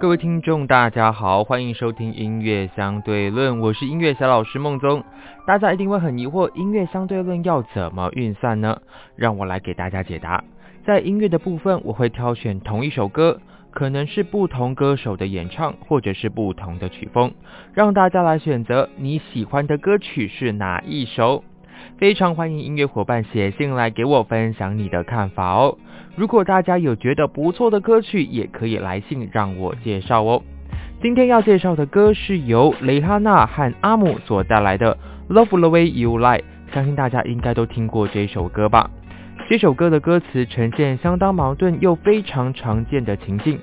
各位听众，大家好，欢迎收听音乐相对论，我是音乐小老师孟宗。大家一定会很疑惑，音乐相对论要怎么运算呢？让我来给大家解答。在音乐的部分，我会挑选同一首歌，可能是不同歌手的演唱，或者是不同的曲风，让大家来选择你喜欢的歌曲是哪一首。非常欢迎音乐伙伴写信来给我分享你的看法哦。如果大家有觉得不错的歌曲，也可以来信让我介绍哦。今天要介绍的歌是由蕾哈娜和阿姆所带来的《Love the Way You Lie》，相信大家应该都听过这首歌吧。这首歌的歌词呈现相当矛盾又非常常见的情境，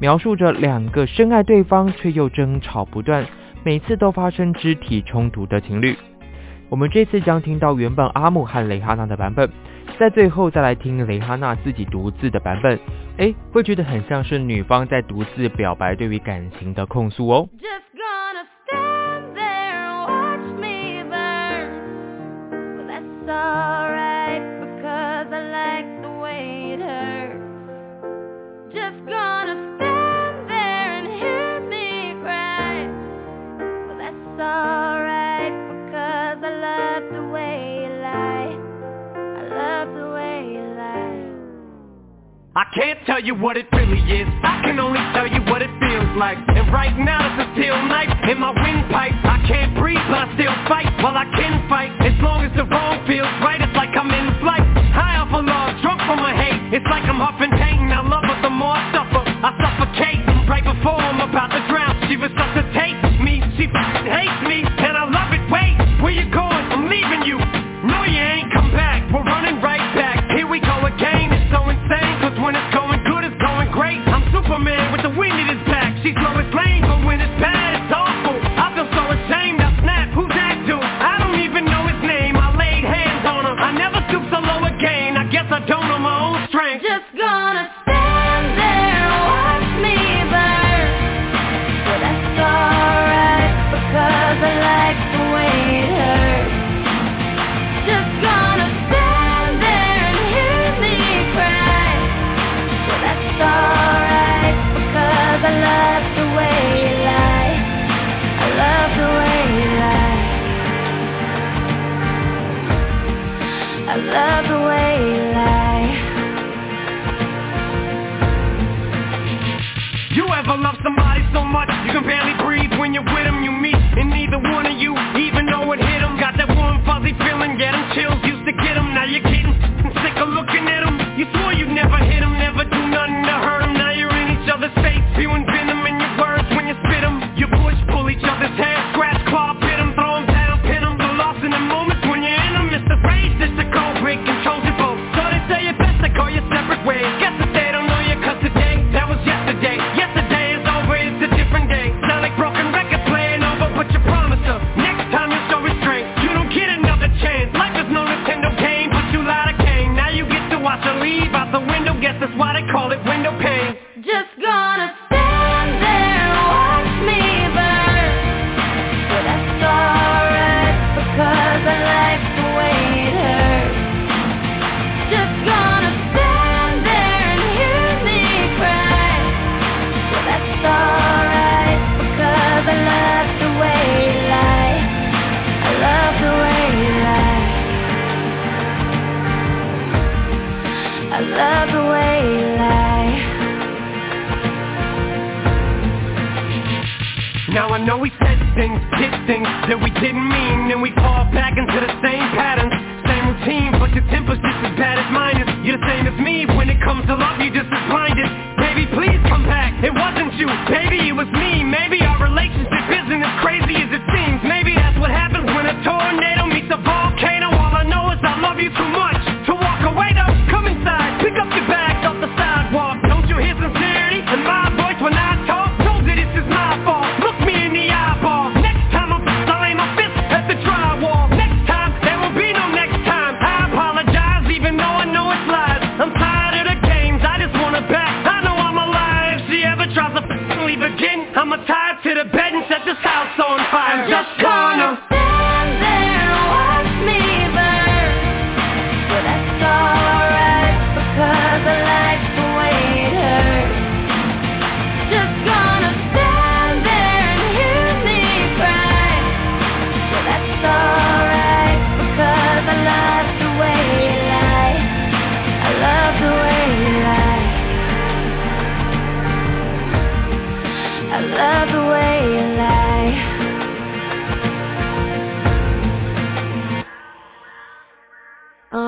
描述着两个深爱对方却又争吵不断，每次都发生肢体冲突的情侣。我们这次将听到原本阿姆和蕾哈娜的版本。在最后再来听蕾哈娜自己独自的版本，哎，会觉得很像是女方在独自表白对于感情的控诉哦。Tell you what it really is. I can only tell you what it feels like. And right now it's a steel knife in my windpipe. I can't breathe but I still fight. Well I can fight. As long as the wrong feels right It's like I'm in flight. High off of love, drunk from my hate. It's like I'm huffing that we didn't I'm a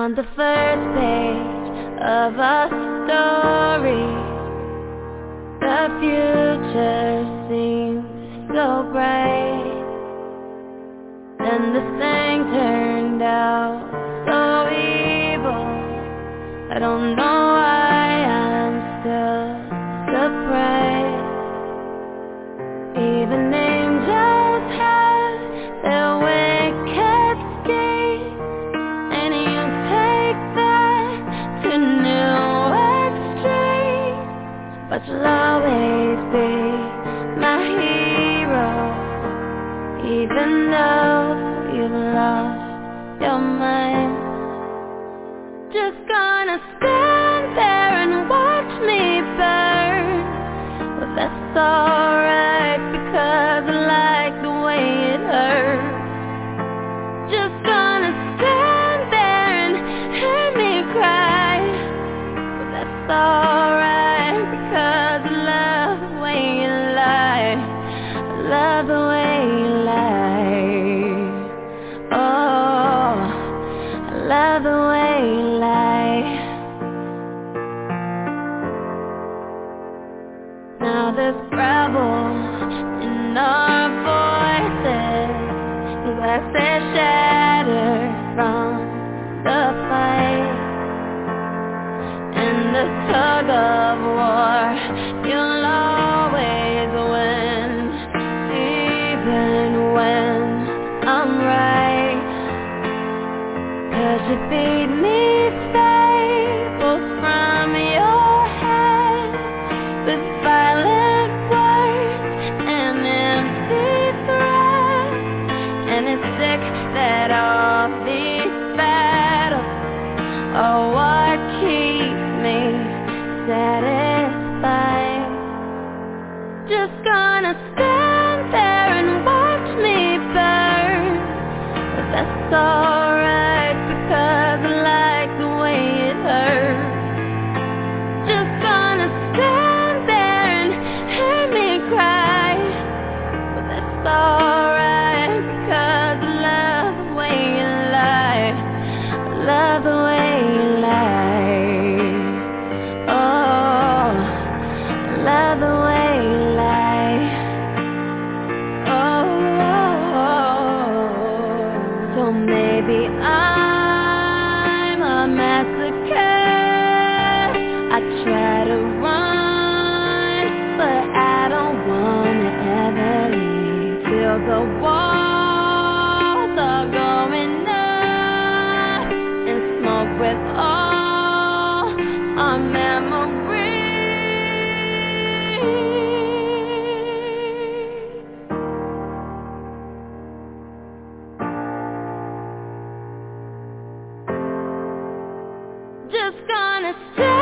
on the first page of a story. The future seems so bright. Then this thing turned out so evil. I don't know even now you've lost your mind. Just gonna stand there and watch me burn. But well, that's alright. walls are going up in smoke with all our memories. Just gonna stay.